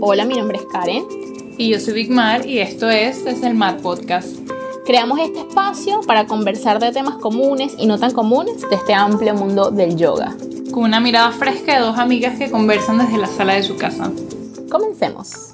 Hola, mi nombre es Karen. Y yo soy Big Mar y esto es Desde el Mar Podcast. Creamos este espacio para conversar de temas comunes y no tan comunes de este amplio mundo del yoga. Con una mirada fresca de dos amigas que conversan desde la sala de su casa. Comencemos.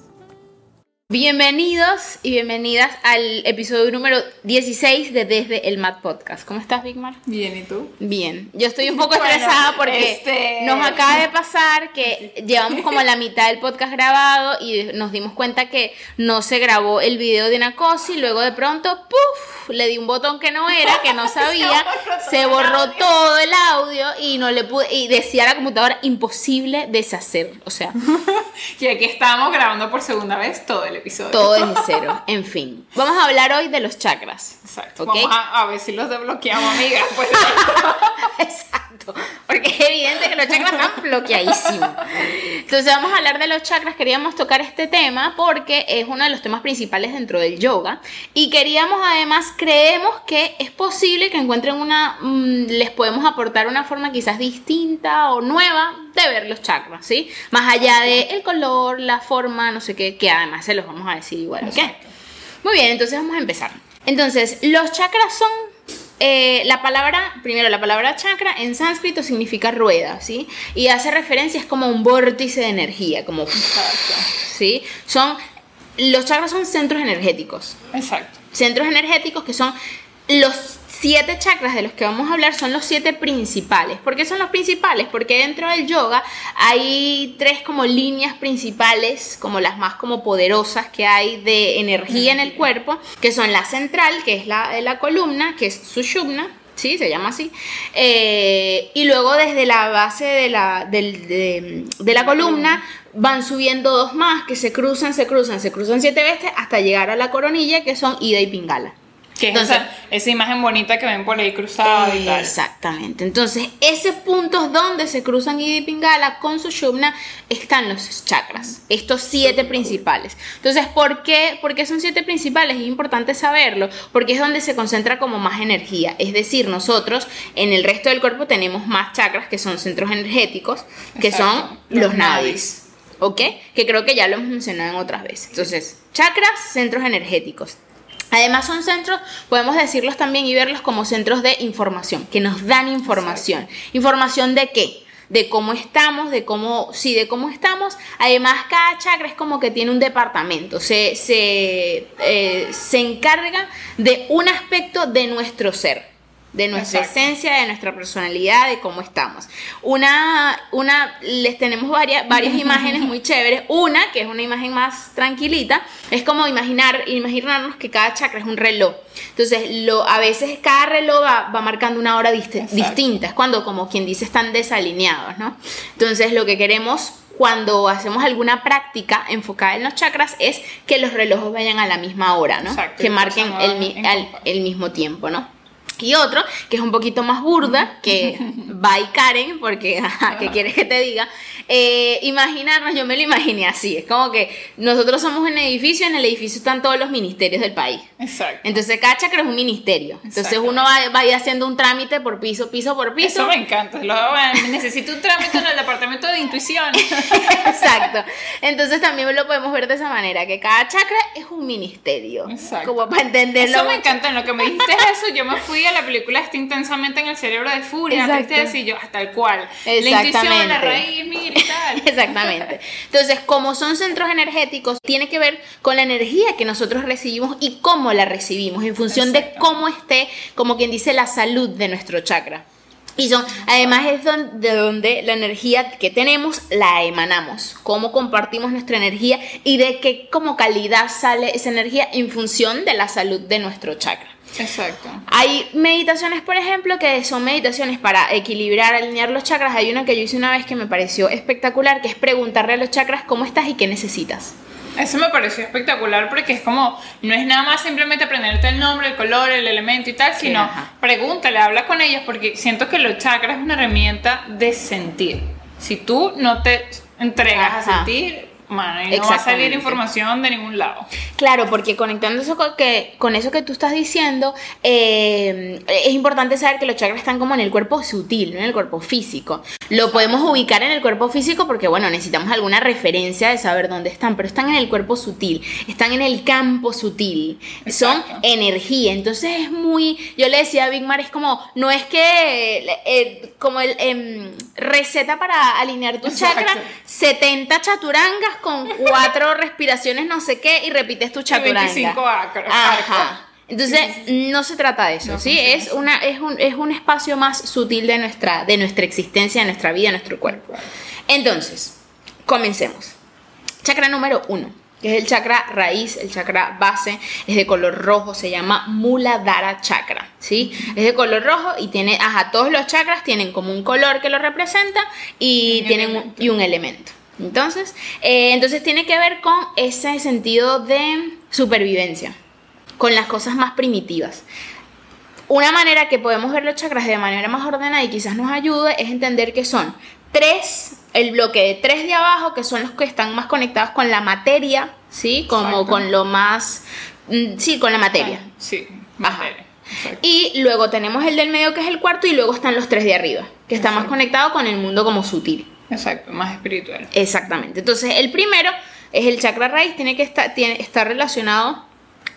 Bienvenidos y bienvenidas al episodio número 16 de Desde el Mad Podcast. ¿Cómo estás, Bigmar? Bien, ¿y tú? Bien. Yo estoy un poco estresada porque este- nos acaba de pasar que llevamos como la mitad del podcast grabado y nos dimos cuenta que no se grabó el video de una cosa y luego de pronto, ¡puf! Le di un botón que no era, que no sabía, se borró todo el audio y no le pude y decía la computadora imposible deshacer, o sea, Y aquí estamos grabando por segunda vez todo el episodio. todo desde cero. En fin, vamos a hablar hoy de los chakras. Exacto. ¿ok? Vamos a, a ver si los desbloqueamos, amigas. Pues, Exacto, porque es evidente que los chakras están bloqueadísimos. Entonces vamos a hablar de los chakras, queríamos tocar este tema porque es uno de los temas principales dentro del yoga y queríamos además, creemos que es posible que encuentren una, mm, les podemos aportar una forma quizás distinta o nueva de ver los chakras, ¿sí? Más allá de el color, la forma, no sé qué, que además se los vamos a decir igual, ¿ok? Muy bien, entonces vamos a empezar. Entonces, los chakras son eh, la palabra, primero la palabra chakra en sánscrito significa rueda, ¿sí? Y hace referencia, es como un vórtice de energía, como, ¿sí? Son, los chakras son centros energéticos. Exacto. Centros energéticos que son los siete chakras de los que vamos a hablar son los siete principales. ¿Por qué son los principales? Porque dentro del yoga hay tres como líneas principales, como las más como poderosas que hay de energía en el cuerpo, que son la central, que es la la columna, que es Sushumna, Sí, se llama así. Eh, y luego desde la base de la, de la columna van subiendo dos más que se cruzan, se cruzan, se cruzan siete veces hasta llegar a la coronilla que son Ida y Pingala. Que es Entonces- esa, esa imagen bonita que ven por ahí cruzada y tal. Exactamente. Entonces, esos puntos donde se cruzan y Pingala con Sushumna están los chakras, estos siete principales. Entonces, ¿por qué? ¿por qué son siete principales? Es importante saberlo, porque es donde se concentra como más energía. Es decir, nosotros en el resto del cuerpo tenemos más chakras que son centros energéticos, que Exacto, son los los nadis. ¿Ok? Que creo que ya lo hemos mencionado en otras veces. Entonces, chakras, centros energéticos. Además son centros, podemos decirlos también y verlos como centros de información, que nos dan información. ¿Información de qué? De cómo estamos, de cómo, sí, de cómo estamos. Además, cada chakra es como que tiene un departamento, se, se, eh, se encarga de un aspecto de nuestro ser de nuestra Exacto. esencia, de nuestra personalidad, de cómo estamos. Una, una, les tenemos varias, varias imágenes muy chéveres. Una, que es una imagen más tranquilita, es como imaginar, imaginarnos que cada chakra es un reloj. Entonces, lo, a veces cada reloj va, va marcando una hora dist- Exacto. distinta. Es cuando, como quien dice, están desalineados, ¿no? Entonces, lo que queremos cuando hacemos alguna práctica enfocada en los chakras es que los relojes vayan a la misma hora, ¿no? Exacto, que marquen el, compás. el mismo tiempo, ¿no? Y otro, que es un poquito más burda, que va y Karen, porque, ajá, ¿qué quieres que te diga? Eh, imaginarnos, yo me lo imaginé así, es como que nosotros somos un edificio, en el edificio están todos los ministerios del país. Exacto. Entonces cada chakra es un ministerio. Entonces uno va, va a ir haciendo un trámite por piso, piso por piso. Eso me encanta. Lo, bueno, necesito un trámite en el departamento de intuición. Exacto. Entonces también lo podemos ver de esa manera, que cada chakra es un ministerio. Exacto. Como para entenderlo. Eso me encanta. En lo que me dijiste eso, yo me fui a la película Está intensamente en el cerebro de Furia. Exacto. Antes de decir yo, tal cual. La intuición, la raíz, mira y tal. Exactamente. Entonces, como son centros energéticos, tiene que ver con la energía que nosotros recibimos y cómo la recibimos, en función de cómo esté, como quien dice, la salud de nuestro chakra. Y son, además es de donde la energía que tenemos la emanamos, cómo compartimos nuestra energía y de qué como calidad sale esa energía en función de la salud de nuestro chakra. Exacto. Hay meditaciones, por ejemplo, que son meditaciones para equilibrar, alinear los chakras. Hay una que yo hice una vez que me pareció espectacular, que es preguntarle a los chakras cómo estás y qué necesitas. Eso me pareció espectacular porque es como, no es nada más simplemente aprenderte el nombre, el color, el elemento y tal, sino ajá. pregúntale, habla con ellos porque siento que los chakras es una herramienta de sentir. Si tú no te entregas a sentir, y no va a salir información de ningún lado. Claro, porque conectando eso con, que, con eso que tú estás diciendo, eh, es importante saber que los chakras están como en el cuerpo sutil, no en el cuerpo físico. Lo podemos ubicar en el cuerpo físico porque, bueno, necesitamos alguna referencia de saber dónde están, pero están en el cuerpo sutil, están en el campo sutil, son energía. Entonces es muy, yo le decía a Big Mar, es como, no es que, eh, como el em, receta para alinear tu Exacto. chakra, 70 chaturangas con cuatro respiraciones no sé qué y repites tu chaturanga. 25 acro- Ajá. Entonces, no se trata de eso, No ¿sí? Es, una, es, un, es un espacio más sutil de nuestra, de nuestra existencia, de nuestra vida, de nuestro cuerpo. Entonces, comencemos. Chakra número uno, que es el chakra raíz, el chakra base, es de color rojo, se llama Muladhara chakra, ¿sí? Es de color rojo y tiene, ajá, todos los chakras tienen como un color que lo representa y tienen un, y un elemento. Entonces, eh, entonces tiene que ver con ese sentido de supervivencia, con las cosas más primitivas. Una manera que podemos ver los chakras de manera más ordenada y quizás nos ayude es entender que son tres, el bloque de tres de abajo, que son los que están más conectados con la materia, ¿sí? Como Exacto. con lo más, mm, sí, con la materia. Sí, Ajá. materia. Exacto. Y luego tenemos el del medio que es el cuarto y luego están los tres de arriba, que está más conectado con el mundo como sutil. Exacto, más espiritual. Exactamente. Entonces, el primero es el chakra raíz, tiene que estar, tiene, está relacionado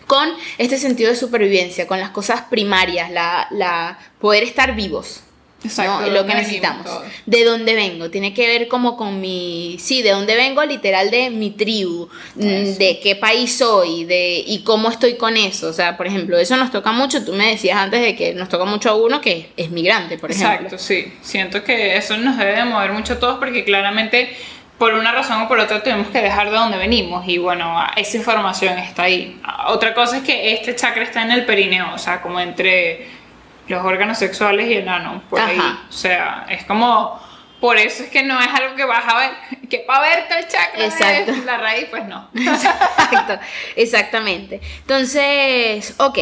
con este sentido de supervivencia, con las cosas primarias, la, la poder estar vivos. Exacto, ¿no? lo que necesitamos. De dónde vengo. Tiene que ver como con mi. Sí, de dónde vengo, literal, de mi tribu. mm, Eso. De qué país soy. De, y cómo estoy con eso. O sea, por ejemplo, eso nos toca mucho. Tú me decías antes de que nos toca mucho a uno que es migrante, por ejemplo. Exacto, sí. Siento que eso nos debe de mover mucho a todos porque claramente por una razón o por otra tenemos que dejar de donde venimos y bueno, esa información está ahí. Otra cosa es que este chakra está en el perineo, o sea, como entre los órganos sexuales y el ano, por ahí. O sea, es como... Por eso es que no es algo que vas a ver, que para ver que el chakra Exacto. es la raíz, pues no. Exacto, exactamente. Entonces, ok.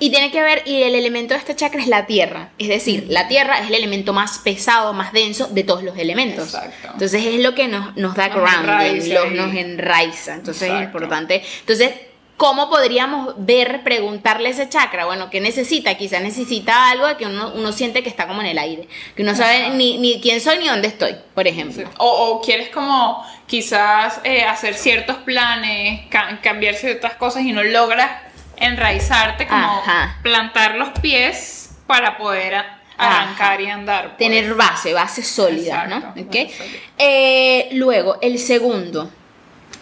Y tiene que ver, y el elemento de este chakra es la tierra. Es decir, la tierra es el elemento más pesado, más denso de todos los elementos. Exacto. Entonces es lo que nos, nos da Nos grounding, enraiza los- nos enraiza. Entonces es importante. Entonces, ¿cómo podríamos ver, preguntarle ese chakra? Bueno, ¿qué necesita? Quizás necesita algo de que uno, uno siente que está como en el aire. Que uno sabe ni, ni quién soy ni dónde estoy, por ejemplo. O, o quieres como quizás eh, hacer ciertos planes, ca- cambiar ciertas cosas y no logras enraizarte, como Ajá. plantar los pies para poder a- Ajá. arrancar y andar. pues. Tener base, base sólida, Exacto, ¿no? ¿Ok? base sólida. Eh, luego, el segundo,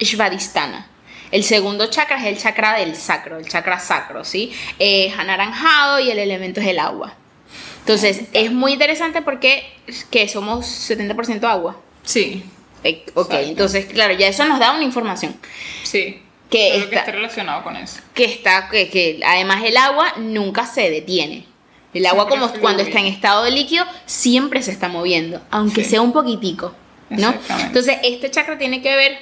Svadhisthana. El segundo chakra es el chakra del sacro, el chakra sacro, ¿sí? Es anaranjado y el elemento es el agua. Entonces, es muy interesante porque que somos 70% agua. Sí, Eh, ok, Exacto. entonces, claro, ya eso nos da una información. sí. Que Todo lo que está- relacionado con eso. que está que, que además el agua nunca se detiene. El agua Siempre como cuando está en estado de líquido siempre se está moviendo, aunque Sí. sea un poquitico, ¿no? Entonces, este chakra tiene que ver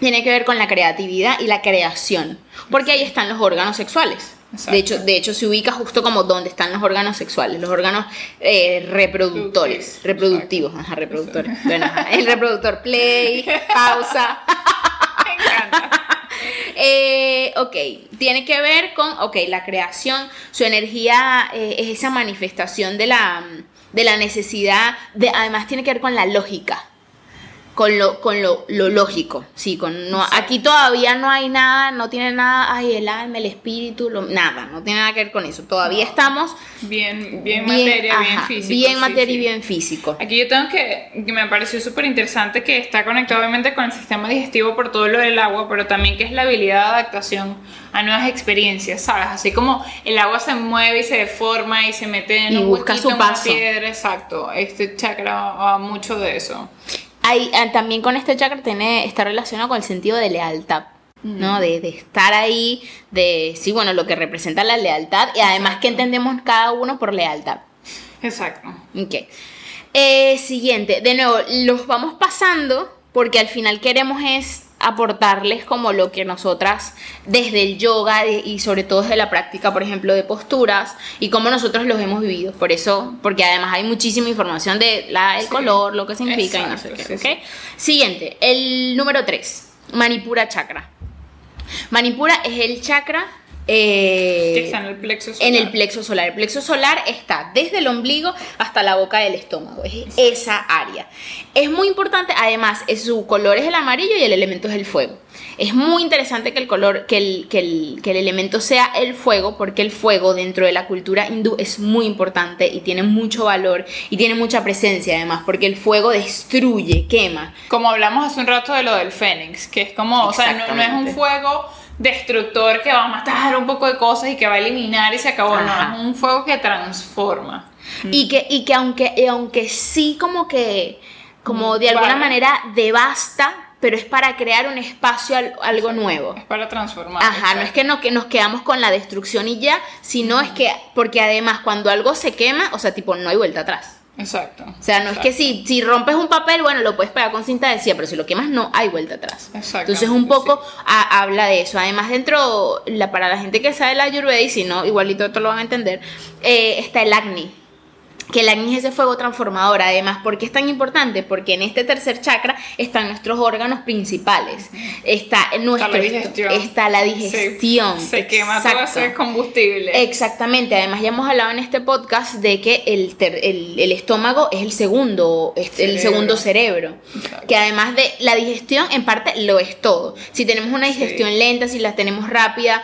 tiene que ver con la creatividad y la creación, porque ahí están los órganos sexuales. Exacto. De hecho, de hecho, se ubica justo como donde están los órganos sexuales, los órganos eh, reproductores, Reproductivos. ajá, reproductores. Bueno, ajá, el reproductor play, pausa. Me encanta. Eh, ok, tiene que ver con, ok, la creación, su energía eh, es esa manifestación de la, de la necesidad, de, además tiene que ver con la lógica, con lo, con lo, lo lógico, sí, con, no, aquí todavía no hay nada, no tiene nada, ay, el alma, el espíritu, lo- nada, no tiene nada que ver con eso, todavía estamos Bien, bien, materia, bien físico. bien sí, materia sí. y bien físico. Aquí yo tengo que, que me pareció súper interesante que está conectado obviamente con el sistema digestivo por todo lo del agua, pero también que es la habilidad de adaptación a nuevas experiencias, ¿sabes? Así como el agua se mueve y se deforma y se mete en Y un busca huequito su en una paso. piedra, exacto. Este chakra va mucho de eso. Hay, ah, también con este chakra tiene, está relacionado con el sentido de lealtad, ¿no? De, de estar ahí, de, sí, bueno, lo que representa la lealtad y además que entendemos cada uno por lealtad. Exacto. Ok. Eh, siguiente, de nuevo, los vamos pasando porque al final queremos es aportarles como lo que nosotras desde el yoga y sobre todo desde la práctica, por ejemplo, de posturas y cómo nosotros los hemos vivido. Por eso, porque además hay muchísima información de la, el Sí. color, lo que significa y no sé qué. Siguiente, el número 3, Manipura chakra. Manipura es el chakra eh, que está en el plexo solar. En el plexo solar. El plexo solar está desde el ombligo hasta la boca del estómago. Es esa área. Es muy importante, además, su color es el amarillo y el elemento es el fuego. Es muy interesante que el color, que el, que el, que el elemento sea el fuego, porque el fuego dentro de la cultura hindú es muy importante y tiene mucho valor y tiene mucha presencia además, porque el fuego destruye, quema. Como hablamos hace un rato de lo del fénix, que es como, o sea, no, no es un fuego destructor que va a matar un poco de cosas y que va a eliminar y se acabó. No, es un fuego que transforma. Y que, y que aunque, aunque sí como que, como de alguna manera devasta, pero es para crear un espacio, algo nuevo. Es para transformar. Ajá, no es que, no, que nos quedamos con la destrucción y ya, sino es que, porque además cuando algo se quema, o sea, tipo, no hay vuelta atrás. Exacto. O sea, no es que si, si rompes un papel, bueno, lo puedes pegar con cinta adhesiva, pero si lo quemas no hay vuelta atrás. Exacto. Entonces un poco habla de eso. Además dentro, la, para la gente que sabe la Ayurveda, y si no, igualito esto lo van a entender, eh, está el acné que el acné es ese fuego transformador. Además, ¿por qué es tan importante? Porque en este tercer chakra están nuestros órganos principales. Está, nuestro, está la digestión. Está la digestión. Se, quema todo ese combustible. Exactamente. Además, ya hemos hablado en este podcast de que el, el, estómago es el segundo, cerebro. el segundo cerebro. Que además de la digestión, en parte lo es todo. Si tenemos una digestión lenta, si la tenemos rápida,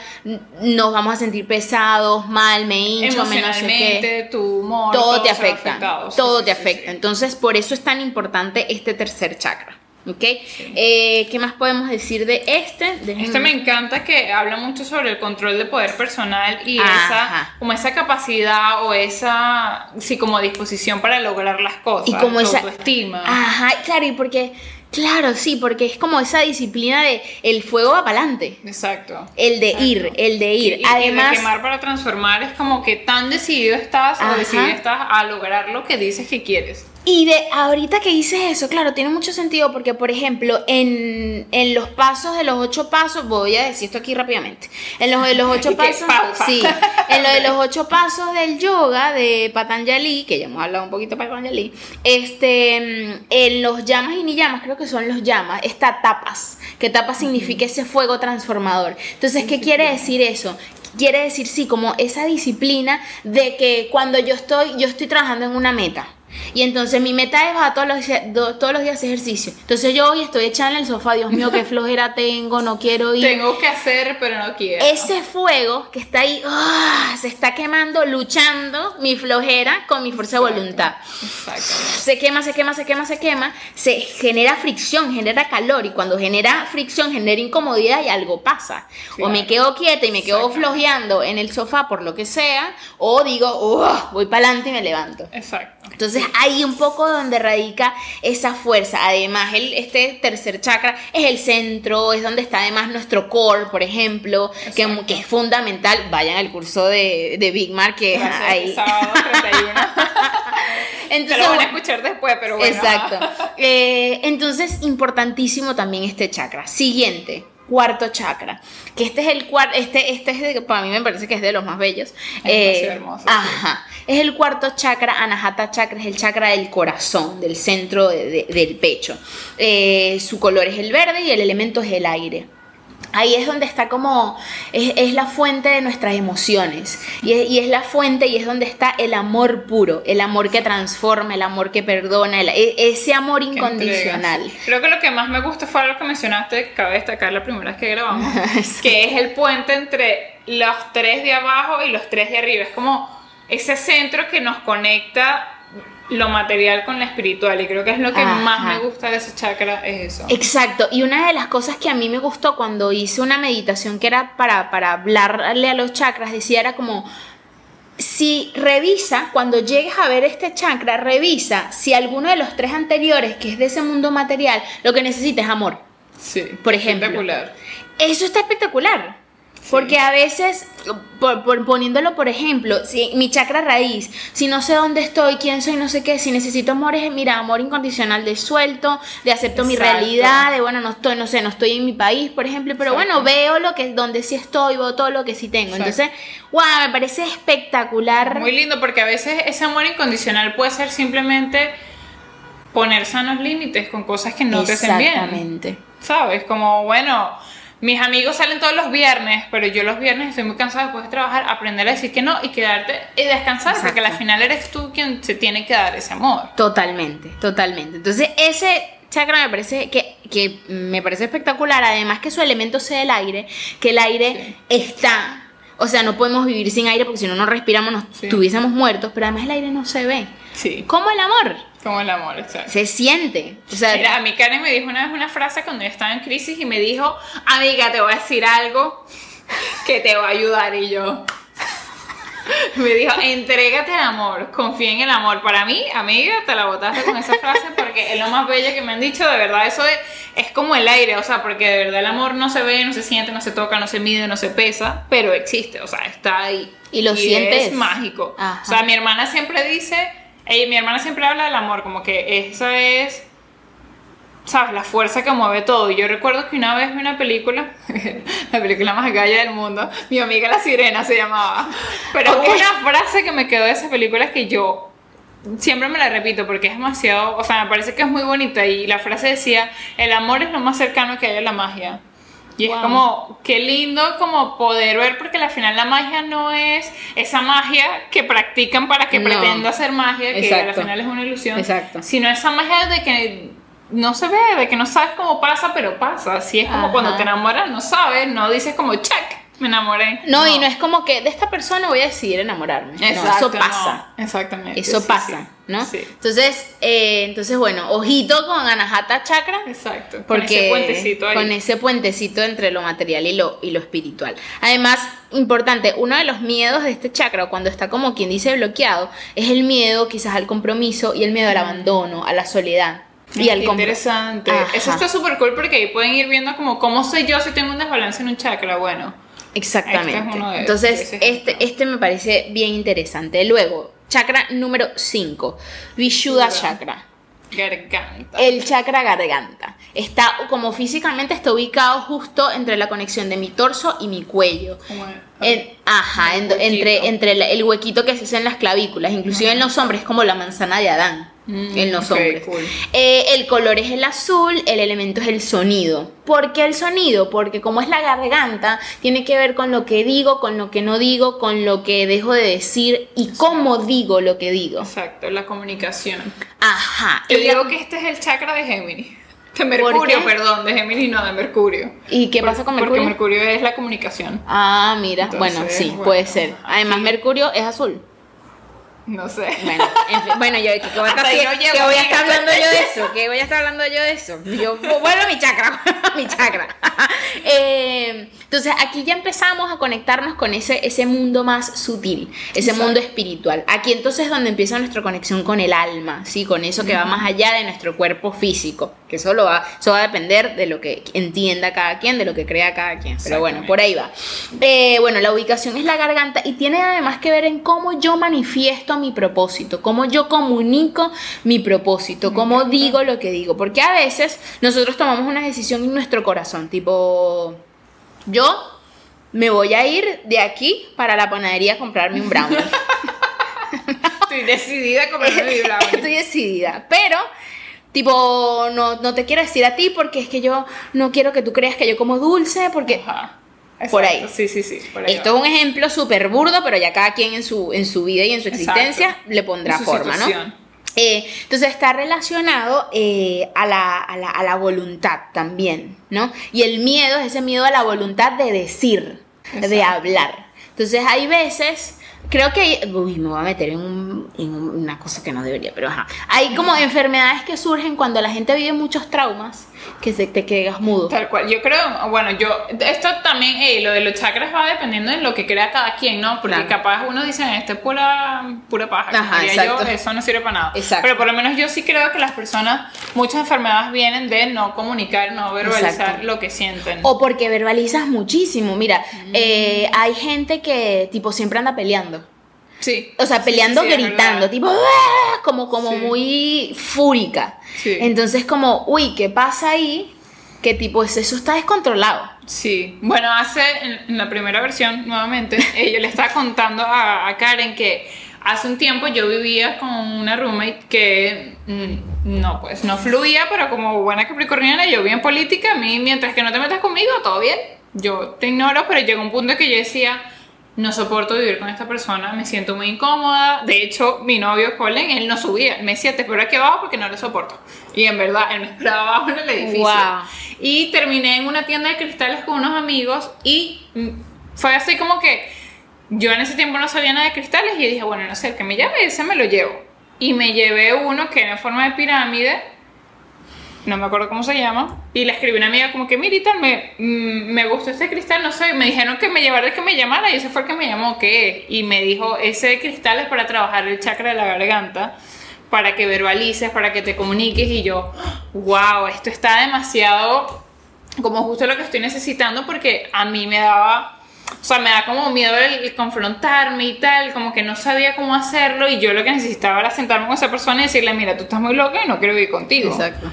nos vamos a sentir pesados, mal, me hincho, menos sé tu humor. Todo, te afecta. todo te afecta. Entonces, por eso es tan importante este tercer chakra. ¿Ok? Eh, ¿Qué más podemos decir de este? Este me encanta que habla mucho sobre el control de poder personal y esa, como esa capacidad o esa, sí, como disposición para lograr las cosas. Y como esa autoestima. Ajá, claro, y porque Claro, sí, porque es como esa disciplina de el fuego va para adelante. Exacto. El de ir, el de ir. Además, de quemar para transformar es como que tan decidido estás o decidido estás a lograr lo que dices que quieres. Y de ahorita que dices eso, claro, tiene mucho sentido porque, por ejemplo, en, los pasos de los ocho pasos, voy a decir esto aquí rápidamente. En los de los ocho pasos, sí, en lo de los ocho pasos del yoga de Patanjali, que ya hemos hablado un poquito de Patanjali, este, en los llamas y ni llamas, creo que son los llamas, está tapas, que tapas significa ese fuego transformador. Entonces, ¿qué quiere decir eso? Quiere decir, sí, como esa disciplina de que cuando yo estoy, yo estoy trabajando en una meta y entonces mi meta es bajar todos los, todos los días ejercicio. Entonces yo hoy estoy echada en el sofá, Dios mío, qué flojera tengo, no quiero ir. Tengo que hacer, pero no quiero. Ese fuego que está ahí, ¡ah! se está quemando, luchando mi flojera con mi fuerza de voluntad. Exacto. Se quema, se quema, se quema, se quema. Se genera fricción, genera calor. Y cuando genera fricción, genera incomodidad y algo pasa. O me quedo quieta y me quedo flojeando en el sofá por lo que sea. O digo, voy para adelante y me levanto. Exacto. Entonces ahí un poco donde radica esa fuerza. Además, el, este tercer chakra es el centro, es donde está además nuestro core, por ejemplo, que, que, es fundamental. Vayan al curso de, de Big Mar, que es ahí. Sábado 31. entonces, lo van a escuchar después, pero bueno. Exacto. Eh, entonces, importantísimo también este chakra. Siguiente cuarto chakra. Que este es el cuarto, este, este es de, para mí me parece que es de los más bellos. Es eh, hermoso. Ajá. Es el cuarto chakra, Anahata chakra, es el chakra del corazón, del centro del pecho. Eh, su color es el verde y el elemento es el aire. Ahí es donde está como, es, la fuente de nuestras emociones y es, la fuente y es donde está el amor puro, el amor que transforma, el amor que perdona, e, ese amor incondicional. Creo que lo que más me gusta fue lo que mencionaste, cabe destacar la primera vez que grabamos, que es el puente entre los tres de abajo y los tres de arriba. Es como ese centro que nos conecta lo material con lo espiritual y creo que es lo que más me gusta de ese chakra es eso. Exacto, y una de las cosas que a mí me gustó cuando hice una meditación que era para, para hablarle a los chakras, decía era como, si revisa, cuando llegues a ver este chakra, revisa si alguno de los tres anteriores, que es de ese mundo material, lo que necesita es amor. Sí, por ejemplo. Espectacular. Eso está espectacular. Porque a veces, por, poniéndolo por ejemplo, si mi chakra raíz, si no sé dónde estoy, quién soy, no sé qué, si necesito amor, es, mira, amor incondicional de suelto, de acepto mi realidad, de bueno, no estoy, no sé, no estoy en mi país, por ejemplo, pero bueno, veo lo que, donde sí estoy, veo todo lo que sí tengo. Entonces, wow, me parece espectacular. Muy lindo, porque a veces ese amor incondicional puede ser simplemente poner sanos límites con cosas que no te hacen bien. Exactamente. ¿Sabes? Como, bueno, mis amigos salen todos los viernes, pero yo los viernes estoy muy cansada después de trabajar, aprender a decir que no y quedarte y descansar, porque al final eres tú quien se tiene que dar ese amor. Totalmente, totalmente. Entonces, ese chakra me parece que, que me parece espectacular. Además que su elemento sea el aire, que el aire está. O sea, no podemos vivir sin aire porque si no no respiramos nos Sí. estuviésemos muertos, pero además el aire no se ve. Sí. Como el amor, Como el amor, exacto. se siente. O sea, Mira, a mí Karen me dijo una vez una frase cuando yo estaba en crisis y me dijo, amiga, te voy a decir algo que te va a ayudar y yo. Me dijo, entrégate al amor, confía en el amor. Para mí, amiga, te la botaste con esa frase porque es lo más bella que me han dicho, de verdad, eso es, es como el aire, o sea, porque de verdad el amor no se ve, no se siente, no se toca, no se mide, no se pesa, pero existe, o sea, está ahí. Y lo sientes. Es mágico. Ajá. O sea, mi hermana siempre dice, ella, mi hermana siempre habla del amor, como que esa es ¿sabes? La fuerza que mueve todo. Y yo recuerdo que una vez vi una película, la película más galla del mundo, mi amiga la sirena se llamaba. Pero una frase que me quedó de esa película es que yo siempre me la repito porque es demasiado, o sea, me parece que es muy bonita. Y la frase decía, el amor es lo más cercano que hay a la magia. Y es como, qué lindo como poder ver, porque al final la magia no es esa magia que practican para que No. pretenda hacer magia, que Exacto. al final es una ilusión, Exacto. sino esa magia de que no se ve, de que no sabes cómo pasa, pero pasa. Así es como Ajá. cuando te enamoras, no sabes, no dices como, check, me enamoré. no, y no es como que de esta persona voy a decidir enamorarme. No, eso pasa. no, exactamente. Eso sí, pasa, sí. ¿No? Sí. Entonces, eh, entonces, bueno, ojito con Anahata Chakra. Exacto. con Porque ese puentecito ahí. con ese puentecito entre lo material y lo, y lo espiritual. Además, importante, uno de los miedos de este chakra, cuando está como quien dice bloqueado, es el miedo quizás al compromiso y el miedo al abandono, a la soledad. Y al interesante. Ajá. Eso está súper cool porque ahí pueden ir viendo como cómo soy yo si tengo un desbalance en un chakra. Bueno, Exactamente. Este es uno de- Entonces, este, este me parece bien interesante. Luego, chakra número 5, Vishuddha chakra. garganta. El chakra garganta. Está como físicamente está ubicado justo entre la conexión de mi torso y mi cuello. En- ajá, en- entre, entre el, el huequito que se hace en las clavículas. Inclusive en los hombres es como la manzana de Adán. Mm, en los hombres. cool. Eh, el color es el azul, el elemento es el sonido. ¿Por qué el sonido? Porque como es la garganta, tiene que ver con lo que digo, con lo que no digo, con lo que dejo de decir y cómo digo lo que digo. Exacto, la comunicación. Ajá. Yo la- digo que este es el chakra de Géminis. De Mercurio, perdón, de Géminis no, de Mercurio. ¿Y qué pasa con Mercurio? Porque Mercurio es la comunicación. Ah, mira, Entonces, bueno, sí, bueno, puede ser. Además, Mercurio es azul. No sé. Bueno, en fin, bueno, yo ¿qué voy, a estar, ahí no ¿qué llego, voy a estar hablando yo de eso? ¿Qué voy a estar hablando yo de eso? Yo vuelvo a mi chakra, a mi chakra. Eh, entonces aquí ya empezamos a conectarnos con ese, ese mundo más sutil, ese Exacto. mundo espiritual. Aquí entonces es donde empieza nuestra conexión con el alma, ¿sí? Con eso que va más allá de nuestro cuerpo físico, que eso, lo va, eso va a depender de lo que entienda cada quien, de lo que crea cada quien. Pero bueno, por ahí va. Eh, bueno, la ubicación es la garganta y tiene además que ver en cómo yo manifiesto mi propósito, cómo yo comunico mi propósito, cómo digo lo que digo. Porque a veces nosotros tomamos una decisión en nuestro corazón, tipo, yo me voy a ir de aquí para la panadería a comprarme un brownie. Estoy decidida a comerme mi brownie. Estoy decidida, pero... Tipo, no, no te quiero decir a ti porque es que yo no quiero que tú creas que yo como dulce, porque Ajá. Por ahí. Sí, sí, sí. Por ahí Esto va. es un ejemplo súper burdo, pero ya cada quien en su, en su vida y en su existencia Exacto. le pondrá su forma, situación. ¿no? Eh, entonces está relacionado eh, a, la, a, la, a la voluntad también, ¿no? Y el miedo es ese miedo a la voluntad de decir, de hablar. Entonces hay veces, creo que hay, uy, me voy a meter en, un- en un- una cosa que no debería, pero ajá. Hay como enfermedades que surgen cuando la gente vive muchos traumas, que se, te quedas mudo. Tal cual, yo creo, bueno, yo, esto también, eh, lo de los chakras va dependiendo de lo que crea cada quien, ¿no? Porque Claro. capaz uno dice, esto es pura, pura paja, Ajá, yo, eso no sirve para nada. Exacto. Pero por lo menos yo sí creo que las personas, muchas enfermedades vienen de no comunicar, no verbalizar Exacto. lo que sienten. O porque verbalizas muchísimo. Mira, eh, hay gente que tipo siempre anda peleando. Sí. O sea, peleando, sí, sí, es gritando, tipo, "Ah", como, como Sí. muy fúrica. Sí. Entonces, como, uy, ¿qué pasa ahí? Que tipo, es- eso está descontrolado. Sí, bueno, hace en, en la primera versión, nuevamente, eh, yo le estaba contando a, a Karen que hace un tiempo yo vivía con una roommate que mm, no, pues no fluía, pero como buena capricorniana, yo bien política, a mí mientras que no te metas conmigo, todo bien. Yo te ignoro, pero llegó un punto que yo decía, no soporto vivir con esta persona, me siento muy incómoda. De hecho, mi novio Colin, él no subía, me decía, te espero aquí abajo porque no lo soporto. Y en verdad, él me esperaba abajo en el edificio. Y terminé en una tienda de cristales con unos amigos y mm, fue así como que yo en ese tiempo no sabía nada de cristales y dije, bueno, no sé, el que me llame, ese me lo llevo. Y me llevé uno que era en forma de pirámide no me acuerdo cómo se llama, y le escribí a una amiga como que, mira, me, mm, me gustó este cristal, no sé, me dijeron que me llevara que me llamara, y ese fue el que me llamó, ¿qué? Y me dijo, ese cristal es para trabajar el chakra de la garganta, para que verbalices, para que te comuniques, y yo, wow, esto está demasiado como justo lo que estoy necesitando, porque a mí me daba... O sea, me da como miedo el, confrontarme y tal, como que no sabía cómo hacerlo y yo lo que necesitaba era sentarme con esa persona y decirle, mira, tú estás muy loca y no quiero vivir contigo. Exacto.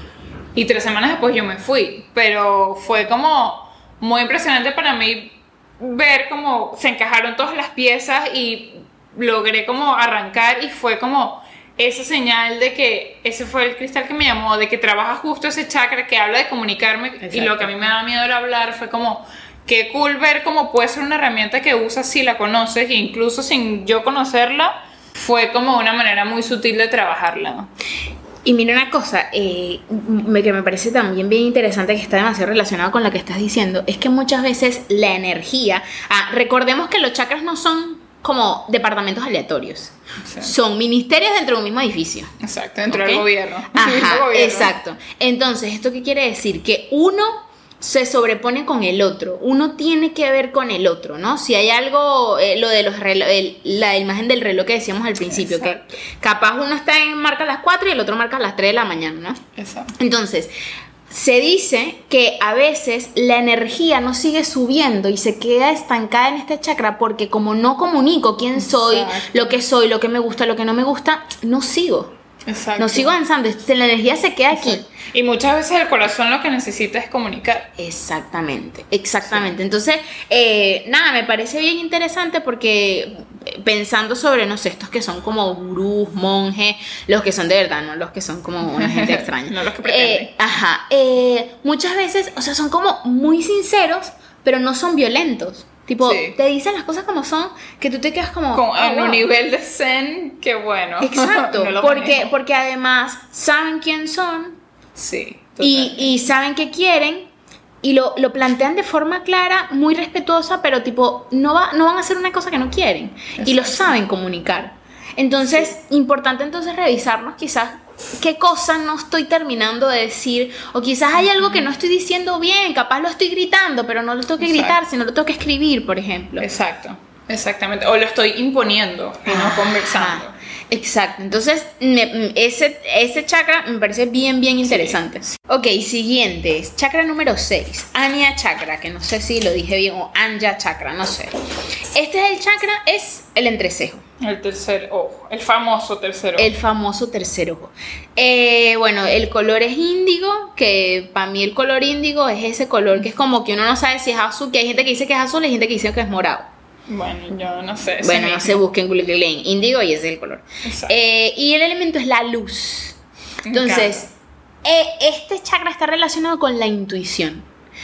Y tres semanas después yo me fui. Pero fue como muy impresionante para mí ver cómo se encajaron todas las piezas y logré como arrancar y fue como esa señal de que ese fue el cristal que me llamó, de que trabaja justo ese chakra que habla de comunicarme y lo que a mí me da miedo era hablar fue como qué cool ver cómo puede ser una herramienta que usas si la conoces e incluso sin yo conocerla fue como una manera muy sutil de trabajarla. Y mira una cosa, eh, que me parece también bien interesante, que está demasiado relacionado con lo que estás diciendo, es que muchas veces la energía, ah, recordemos que los chakras no son como departamentos aleatorios, son ministerios dentro de un mismo edificio. Exacto, dentro del gobierno. Ajá, exacto. Entonces, ¿esto qué quiere decir? Que uno se sobrepone con el otro. Uno tiene que ver con el otro, ¿no? Si hay algo, eh, lo de los la imagen del reloj que decíamos al principio, que capaz uno está en marca las 4 y el otro marca las 3 de la mañana, ¿no? Exacto. Entonces, se dice que a veces la energía no sigue subiendo y se queda estancada en este chakra porque como no comunico quién soy, lo que soy, lo que me gusta, lo que no me gusta, no sigo. Exacto. No sigo avanzando, la energía se queda aquí. Y muchas veces el corazón lo que necesita es comunicar. Exactamente, exactamente. Entonces, eh, nada, me parece bien interesante porque eh, pensando sobre, no sé, estos que son como gurús, monjes, los que son de verdad, no los que son como una gente extraña. no los que pretenden. Eh, ajá. muchas veces, o sea, son como muy sinceros, pero no son violentos. Tipo, te dicen las cosas como son, que tú te quedas como... Con, en un nivel de zen, qué bueno. Exacto, porque, porque además saben quién son. Sí. Y, y, saben qué quieren y lo, lo, plantean de forma clara, muy respetuosa, pero tipo, no, va, no van a hacer una cosa que no quieren. Y lo saben comunicar. Entonces, importante entonces revisarnos quizás qué cosa no estoy terminando de decir, o quizás hay algo que no estoy diciendo bien, capaz lo estoy gritando, pero no lo tengo que gritar, sino lo tengo que escribir, por ejemplo. Exacto, exactamente, o lo estoy imponiendo y no conversando. Exacto, entonces ese, ese chakra me parece bien, bien interesante. Ok, siguiente, chakra número 6, Anya chakra, que no sé si lo dije bien, o Anya chakra, no sé. Este es el chakra, es el entrecejo. El tercer ojo, el famoso tercer ojo. El famoso tercer ojo. Eh, bueno, el color es índigo, que para mí el color índigo es ese color que es como que uno no sabe si es azul, que hay gente que dice que es azul y hay gente que dice que es morado. Bueno, yo no sé. Bueno, no se busquen Google índigo y ese es el color. Eh, y el elemento es la luz. Entonces, eh, este chakra está relacionado con la intuición.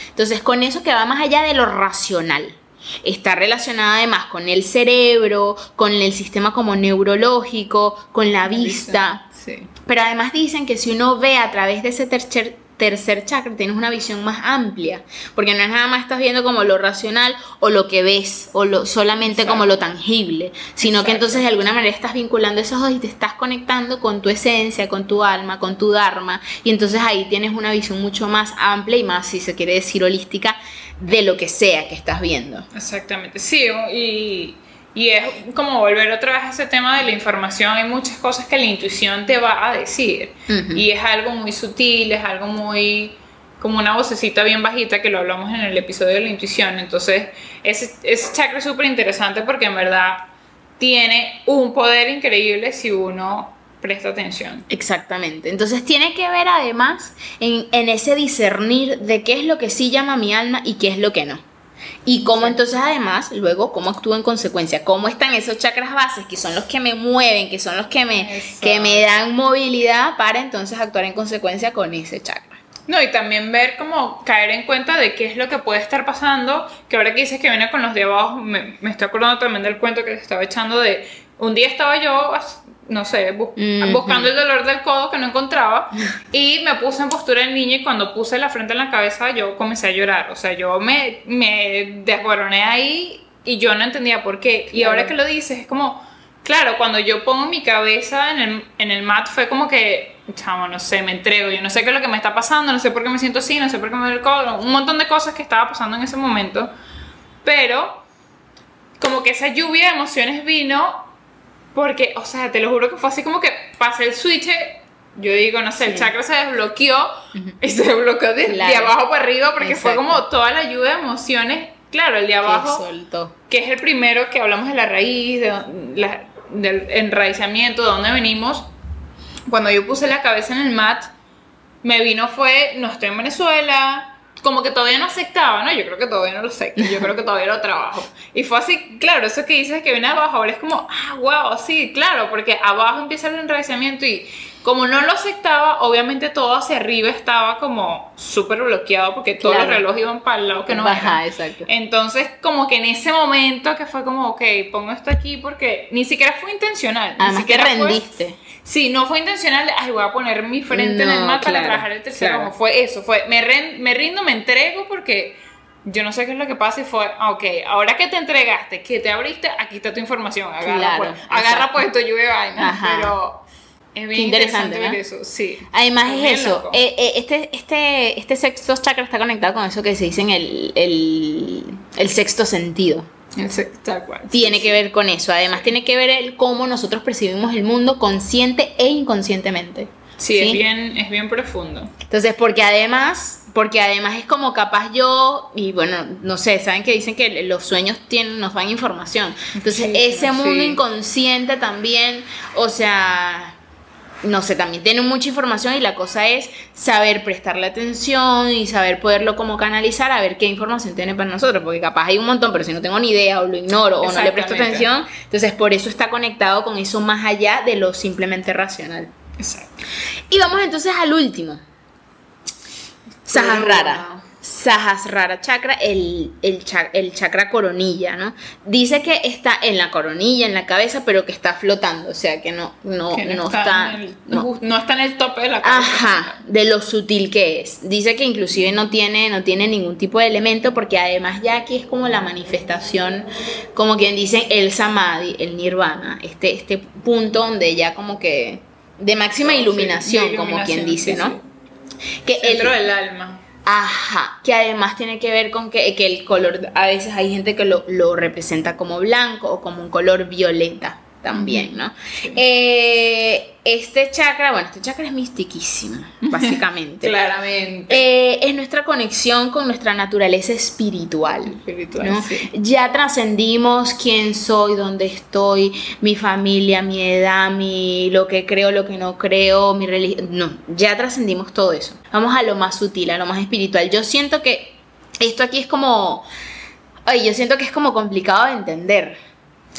Entonces, con eso que va más allá de lo racional. Está relacionado además con el cerebro, con el sistema como neurológico, con la vista. Sí. Pero además dicen que si uno ve a través de ese tercer, tercer chakra tienes una visión más amplia, porque no es nada más estás viendo como lo racional o lo que ves o lo, solamente como lo tangible, sino que entonces de alguna manera estás vinculando esos dos y te estás conectando con tu esencia, con tu alma, con tu dharma y entonces ahí tienes una visión mucho más amplia y más, si se quiere decir, holística de lo que sea que estás viendo. Exactamente, sí, y y es como volver otra vez a ese tema de la información. Hay muchas cosas que la intuición te va a decir. Y es algo muy sutil, es algo muy como una vocecita bien bajita que lo hablamos en el episodio de la intuición. Entonces, ese, ese chakra es súper interesante porque en verdad tiene un poder increíble si uno presta atención. Exactamente. Entonces tiene que ver además en, en ese discernir de qué es lo que sí llama mi alma y qué es lo que no. Y cómo entonces además, luego, cómo actúo en consecuencia, cómo están esos chakras bases, que son los que me mueven, que son los que me, que me dan movilidad para entonces actuar en consecuencia con ese chakra. No, y también ver cómo caer en cuenta de qué es lo que puede estar pasando, que ahora que dices que viene con los de abajo, me, me estoy acordando también del cuento que te estaba echando de, un día estaba yo, no sé, buscando el dolor del codo que no encontraba. Y me puse en postura de niño y cuando puse la frente en la cabeza yo comencé a llorar, o sea, yo me, me desboroné ahí y yo no entendía por qué. Y ahora que lo dices, es como, claro, cuando yo pongo mi cabeza en el, en el mat fue como que chamo, no sé, me entrego, yo no sé qué es lo que me está pasando, no sé por qué me siento así, no sé por qué me duele el un montón de cosas que estaba pasando en ese momento, pero como que esa lluvia de emociones vino porque, o sea, te lo juro que fue así como que pasé el switch, yo digo, no sé, el chakra se desbloqueó y se desbloqueó de, abajo para arriba porque fue como toda la lluvia de emociones, claro, el de abajo, que es el primero que hablamos de la raíz, de del enraizamiento, de dónde venimos, cuando yo puse la cabeza en el mat, me vino fue, no estoy en Venezuela, como que todavía no aceptaba, ¿no? Yo creo que todavía no lo acepto, yo creo que todavía lo trabajo. Y fue así, claro, eso que dices que viene abajo, ahora es como, ah, wow, sí, claro, porque abajo empieza el enraizamiento y como no lo aceptaba, obviamente todo hacia arriba estaba como súper bloqueado porque todos los relojes iban para el lado que no Baja, exacto. Entonces, como que en ese momento que fue como, ok, pongo esto aquí porque ni siquiera fue intencional. Además ni siquiera que rendiste. Sí, no fue intencional, ay, voy a poner mi frente en el mapa para trabajar el tercero. Como fue eso, fue, me, me rindo, me entrego porque yo no sé qué es lo que pasa y fue, ah, ok, ahora que te entregaste, que te abriste, aquí está tu información, agarra, pues, agarra pues esto, lluvia vaina, pero es bien interesante, ver eso, sí. Además es, eso, eh, eh, este, este, este sexto chakra está conectado con eso que se dice en el, el, el sexto sentido. Tiene que ver con eso. Además, tiene que ver el cómo nosotros percibimos el mundo consciente e inconscientemente. Sí, Es, bien, es bien profundo. Entonces, porque además, porque además es como capaz yo, y bueno, no sé, saben que dicen que los sueños tienen, nos dan información. Entonces, ese mundo inconsciente también, o sea, no sé, también tiene mucha información y la cosa es saber prestarle atención y saber poderlo como canalizar a ver qué información tiene para nosotros, porque capaz hay un montón, pero si no tengo ni idea o lo ignoro o no le presto atención, entonces por eso está conectado con eso más allá de lo simplemente racional. Exacto. Y vamos entonces al último. Sahasrara. Sahasrara chakra, el, el, chakra coronilla, ¿no? Dice que está en la coronilla, en la cabeza, pero que está flotando, o sea, que no, no, no, está... El, no. está en el tope de la cabeza. Ajá, de lo sutil que es. Dice que inclusive no tiene, no tiene ningún tipo de elemento, porque además ya aquí es como la manifestación, como quien dice, el samadhi, el nirvana, este, este punto donde ya como que... De máxima iluminación, como quien dice, ¿no? Que Centro del alma. Ajá, que además tiene que ver con que, que el color, a veces hay gente que lo, lo, representa como blanco o como un color violeta también, ¿no? Eh, este chakra, bueno, este chakra es mistiquísimo, básicamente. Claramente. Eh, es nuestra conexión con nuestra naturaleza espiritual. Espiritual, Ya trascendimos quién soy, dónde estoy, mi familia, mi edad, mi, lo que creo, lo que no creo, mi religión. No, ya trascendimos todo eso. Vamos a lo más sutil, a lo más espiritual. Yo siento que esto aquí es como... Ay, yo siento que es como complicado de entender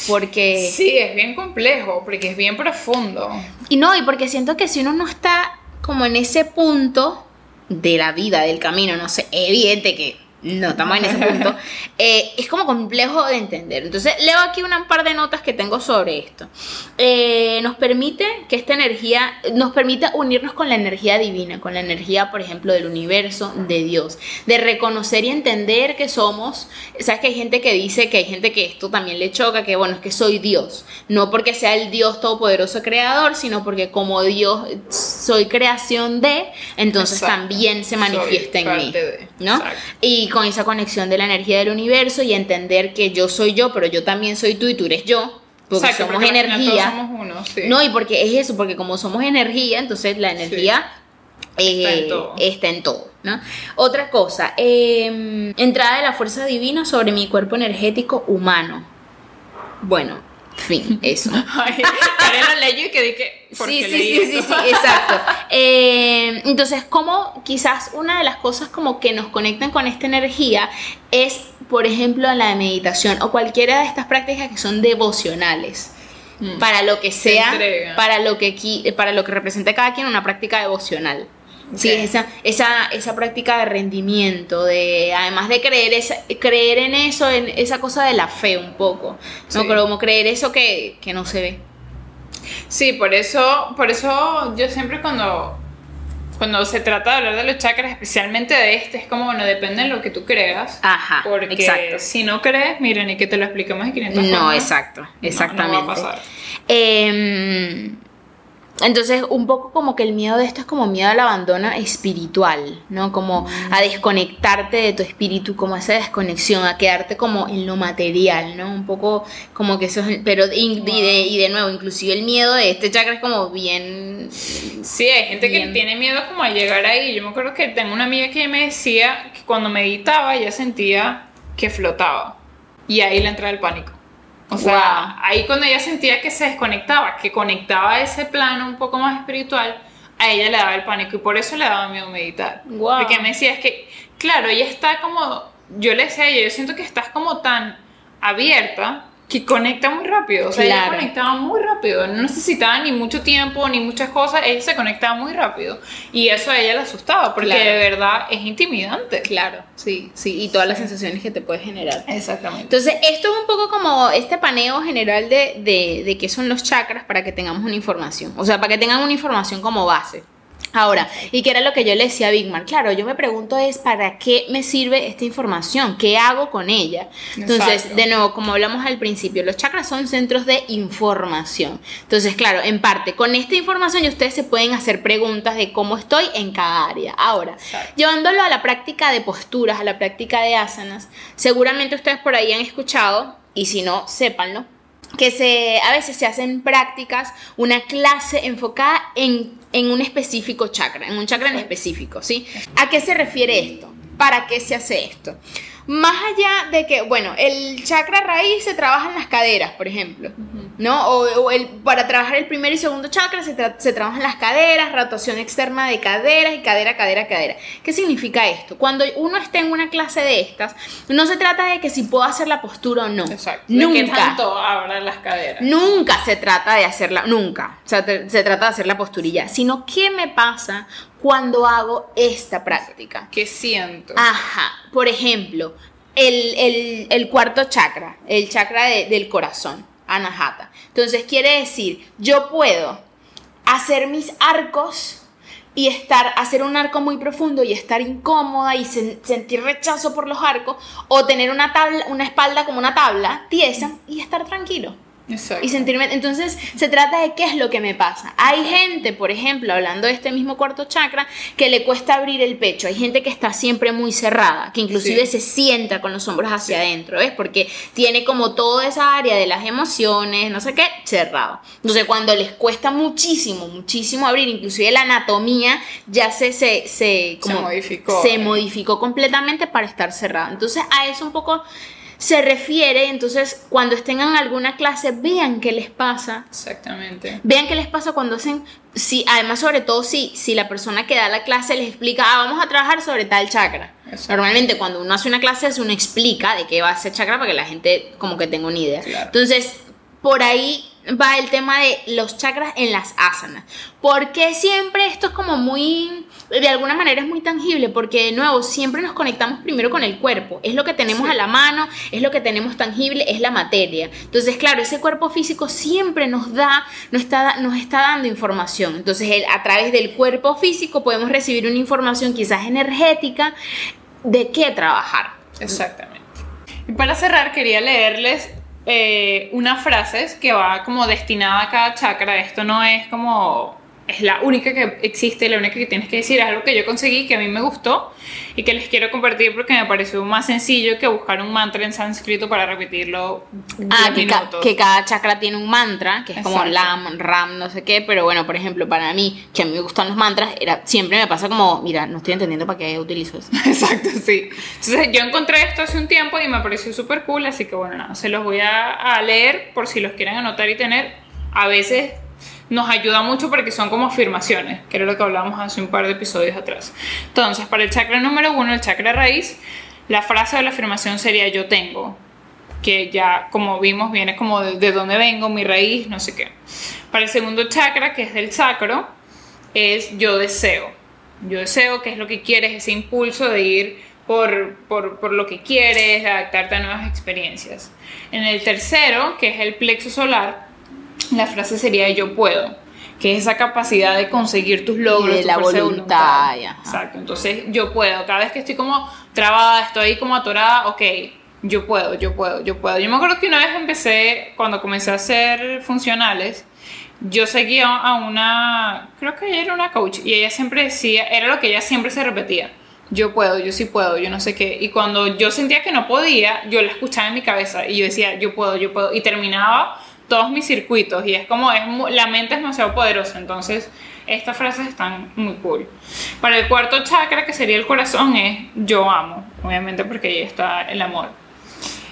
porque... Sí, es bien complejo, porque es bien profundo. Y no, y porque siento que si uno no está como en ese punto de la vida, del camino, no sé, evidente que no estamos en ese punto, eh, es como complejo de entender. Entonces, leo aquí una par de notas que tengo sobre esto. Eh, nos permite que esta energía, nos permite unirnos con la energía divina, con la energía, por ejemplo, del universo, de Dios, de reconocer y entender que somos, sabes que hay gente que dice que hay gente que esto también le choca, que bueno, es que soy Dios, no porque sea el Dios todopoderoso creador, sino porque como Dios soy creación de, entonces también se manifiesta en mí, ¿no? Y con esa conexión de la energía del universo y entender que yo soy yo, pero yo también soy tú y tú eres yo. Porque somos energía. Somos uno, sí. No, y porque es eso, porque como somos energía, entonces la energía eh, está, en todo. ¿no? Otra cosa, em, entrada de la fuerza divina sobre mi cuerpo energético humano. Bueno, Fin, eso. Ay, lo y que dije, sí, sí, sí, sí, sí, exacto. Eh, entonces, como quizás una de las cosas como que nos conectan con esta energía es por ejemplo, la de meditación o cualquiera de estas prácticas que son devocionales. Mm. Para lo que Se sea, para lo que, para lo que represente cada quien una práctica devocional. Sí, esa, esa, esa práctica de rendimiento, de además de creer, esa, creer en eso, en esa cosa de la fe un poco, ¿no? Sí. Pero como creer eso que, que no se ve. Sí, por eso, por eso yo siempre cuando, cuando se trata de hablar de los chakras, especialmente de este, es como, bueno, depende de lo que tú creas. Ajá, Porque exacto. si no crees, miren, y que te lo expliquemos en 500 No, formas, exacto, no- no exactamente. va a pasar. Em, entonces, un poco como que el miedo de esto es como miedo al abandono espiritual, ¿no? Como a desconectarte de tu espíritu, como esa desconexión, a quedarte como en lo material, ¿no? Un poco como que eso es, pero y, y de, y de nuevo, inclusive el miedo de este chakra es como bien... Sí, hay gente Bien. que tiene miedo como a llegar ahí. Yo me acuerdo que tengo una amiga que me decía que cuando meditaba ella sentía que flotaba. Y ahí le entraba el pánico. O sea, Wow. ahí cuando ella sentía que se desconectaba, que conectaba ese plano un poco más espiritual, a ella le daba el pánico y por eso le daba miedo meditar. Wow. Porque me decía, es que, claro, ella está como, yo le decía a ella, yo siento que estás como tan abierta que conecta muy rápido. O sea, ella conectaba muy rápido, no necesitaba ni mucho tiempo ni muchas cosas, ella se conectaba muy rápido. Y eso a ella le asustaba, porque Claro. de verdad es intimidante. Claro, sí, sí, y todas las sensaciones que te puede generar. Exactamente. Entonces, esto es un poco como este paneo general de, de, de qué son los chakras para que tengamos una información. O sea, para que tengan una información como base. Ahora, y que era lo que yo le decía a Bigmar, claro, yo me pregunto es para qué me sirve esta información, qué hago con ella. Entonces, Exacto. de nuevo, como hablamos al principio, los chakras son centros de información. Entonces, claro, en parte, con esta información ya ustedes se pueden hacer preguntas de cómo estoy en cada área. Ahora, Exacto. llevándolo a la práctica de posturas, a la práctica de asanas, seguramente ustedes por ahí han escuchado, y si no, sépanlo, que se, a veces se hacen prácticas, una clase enfocada en, en un específico chakra, en un chakra en específico, ¿sí? ¿A qué se refiere esto? ¿Para qué se hace esto? Más allá de que, bueno, el chakra raíz se trabaja en las caderas, por ejemplo, ¿no? O, o el, para trabajar el primer y segundo chakra se, tra- se trabaja en las caderas, rotación externa de caderas y cadera, cadera, cadera. ¿Qué significa esto? Cuando uno está en una clase de estas, no se trata de que si puedo hacer la postura o no. Exacto. ¿De Nunca. qué tanto abran las caderas? Nunca se trata de hacerla, nunca. O sea, se trata de hacer la posturilla, sino qué me pasa cuando hago esta práctica. ¿Qué siento? Ajá, por ejemplo, el, el- el cuarto chakra, el chakra de- del corazón, anahata. Entonces quiere decir, yo puedo hacer mis arcos y estar, hacer un arco muy profundo y estar incómoda y sen- sentir rechazo por los arcos, o tener una tabla, una espalda como una tabla tiesa y estar tranquilo. Exacto. Y sentirme, entonces se trata de qué es lo que me pasa. Hay gente, por ejemplo, hablando de este mismo cuarto chakra, que le cuesta abrir el pecho. Hay gente que está siempre muy cerrada, que inclusive Sí. se sienta con los hombros hacia adentro, ¿ves? Porque tiene como toda esa área de las emociones, no sé qué, cerrada. Entonces cuando les cuesta muchísimo, muchísimo abrir, inclusive la anatomía ya se, se, se, como- modificó. se modificó completamente para estar cerrada. Entonces a eso un poco se refiere, entonces cuando estén en alguna clase, vean qué les pasa. Exactamente. Vean qué les pasa cuando hacen, si, además sobre todo si, si la persona que da la clase les explica, ah, vamos a trabajar sobre tal chakra. Normalmente cuando uno hace una clase, uno explica de qué va ese chakra para que la gente como que tenga una idea. Claro. Entonces, por ahí va el tema de los chakras en las asanas. Porque siempre esto es como muy, de alguna manera es muy tangible, porque de nuevo, siempre nos conectamos primero con el cuerpo. Es lo que tenemos Sí. a la mano, es lo que tenemos tangible, es la materia. Entonces, claro, ese cuerpo físico siempre nos da, nos está, nos está dando información. Entonces, el- a través del cuerpo físico podemos recibir una información quizás energética de qué trabajar. Exactamente. Y para cerrar, quería leerles eh, unas frases que va como destinada a cada chakra. Esto no es como. Es la única que existe, la única que tienes que decir. Es algo que yo conseguí, que a mí me gustó y que les quiero compartir porque me pareció más sencillo que buscar un mantra en sánscrito para repetirlo. Ah, 10 que, ca- que cada chakra tiene un mantra, que es como Exacto. Lam, Ram, no sé qué, pero bueno, por ejemplo, para mí, que a mí me gustan los mantras, era, siempre me pasa como, mira, no estoy entendiendo para qué utilizo eso. Exacto, sí. Entonces yo encontré esto hace un tiempo y me pareció súper cool, así que bueno, nada, se los voy a, a leer por si los quieren anotar y tener. A veces nos ayuda mucho porque son como afirmaciones, que era lo que hablábamos hace un par de episodios atrás. Entonces, para el chakra número uno, el chakra raíz, La frase de la afirmación sería yo tengo, que ya como vimos viene como de, de dónde vengo, mi raíz, no sé qué. Para el segundo chakra, que es del sacro, es yo deseo. Yo deseo, que es lo que quieres, ese impulso de ir por, por, por, lo que quieres, adaptarte a nuevas experiencias. En el tercero, que es el plexo solar, la frase sería yo puedo, que es esa capacidad de conseguir tus logros, de tu la voluntad. Exacto, entonces yo puedo, cada vez que estoy como trabada, estoy como atorada, ok, yo puedo, yo puedo, yo puedo. Yo me acuerdo que una vez empecé, cuando comencé a hacer funcionales, yo seguía a una, creo que ella era una coach, y ella siempre decía, era lo que ella siempre se repetía, yo puedo, yo sí puedo, yo no sé qué. Y cuando yo sentía que no podía, yo la escuchaba en mi cabeza y yo decía, yo puedo, yo puedo. Y terminaba todos mis circuitos y es como, es la mente es demasiado poderosa. Entonces, estas frases están muy cool. Para el cuarto chakra, que sería el corazón, es yo amo, obviamente porque ahí está el amor.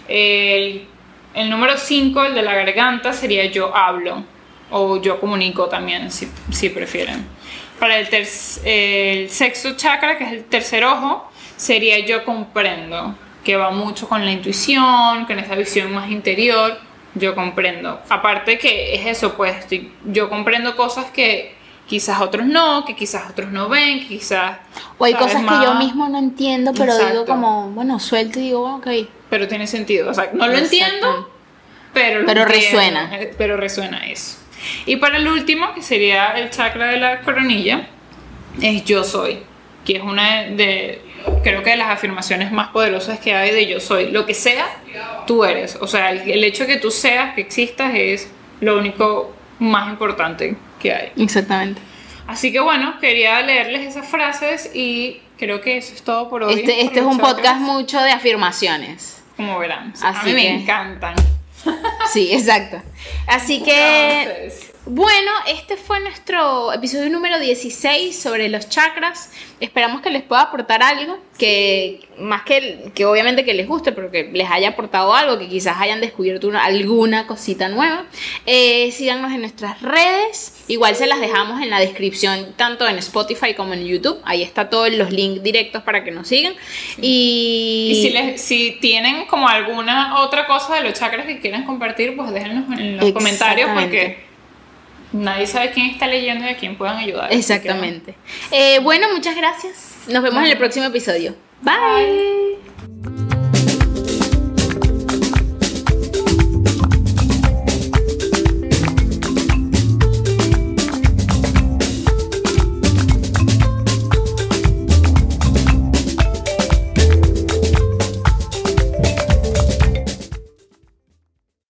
El, el número 5, el de la garganta, sería yo hablo o yo comunico también, si, si prefieren. Para el, el sexto chakra, que es el tercer ojo, sería yo comprendo, que va mucho con la intuición, con esa visión más interior, yo comprendo. Aparte que es eso, pues estoy- yo comprendo cosas que quizás otros no, que quizás otros no ven, que quizás... O hay cosas que yo mismo no entiendo, pero digo como, bueno, suelto y digo, "Ah, ok. Pero tiene sentido, o sea, no lo entiendo, pero, lo Pero entiendo, resuena. eh, Pero resuena eso. Y para el último, que sería el chakra de la coronilla, es yo soy, que es una de, creo que de las afirmaciones más poderosas que hay de yo soy. Lo que sea, tú eres. O sea, el, el hecho de que tú seas, que existas, es lo único más importante que hay. Exactamente. Así que bueno, quería leerles esas frases y creo que eso es todo por hoy. Este, este es un podcast mucho de afirmaciones. Como verán. a Así mí me que- encantan. Sí, exacto. Así que, Entonces, bueno, este fue nuestro episodio número 16 sobre los chakras. Esperamos que les pueda aportar algo, que más que, que obviamente que les guste, pero que les haya aportado algo, que quizás hayan descubierto una- alguna cosita nueva. Eh, síganos en nuestras redes. Igual se las dejamos en la descripción, tanto en Spotify como en YouTube. Ahí está todos los links directos para que nos sigan. Y, Y si, les, si tienen como alguna otra cosa de los chakras que quieran compartir, pues déjenlos en los comentarios porque nadie sabe quién está leyendo y a quién puedan ayudar. Que, Exactamente. Eh, bueno, muchas gracias. Nos vemos en el próximo episodio. Bye.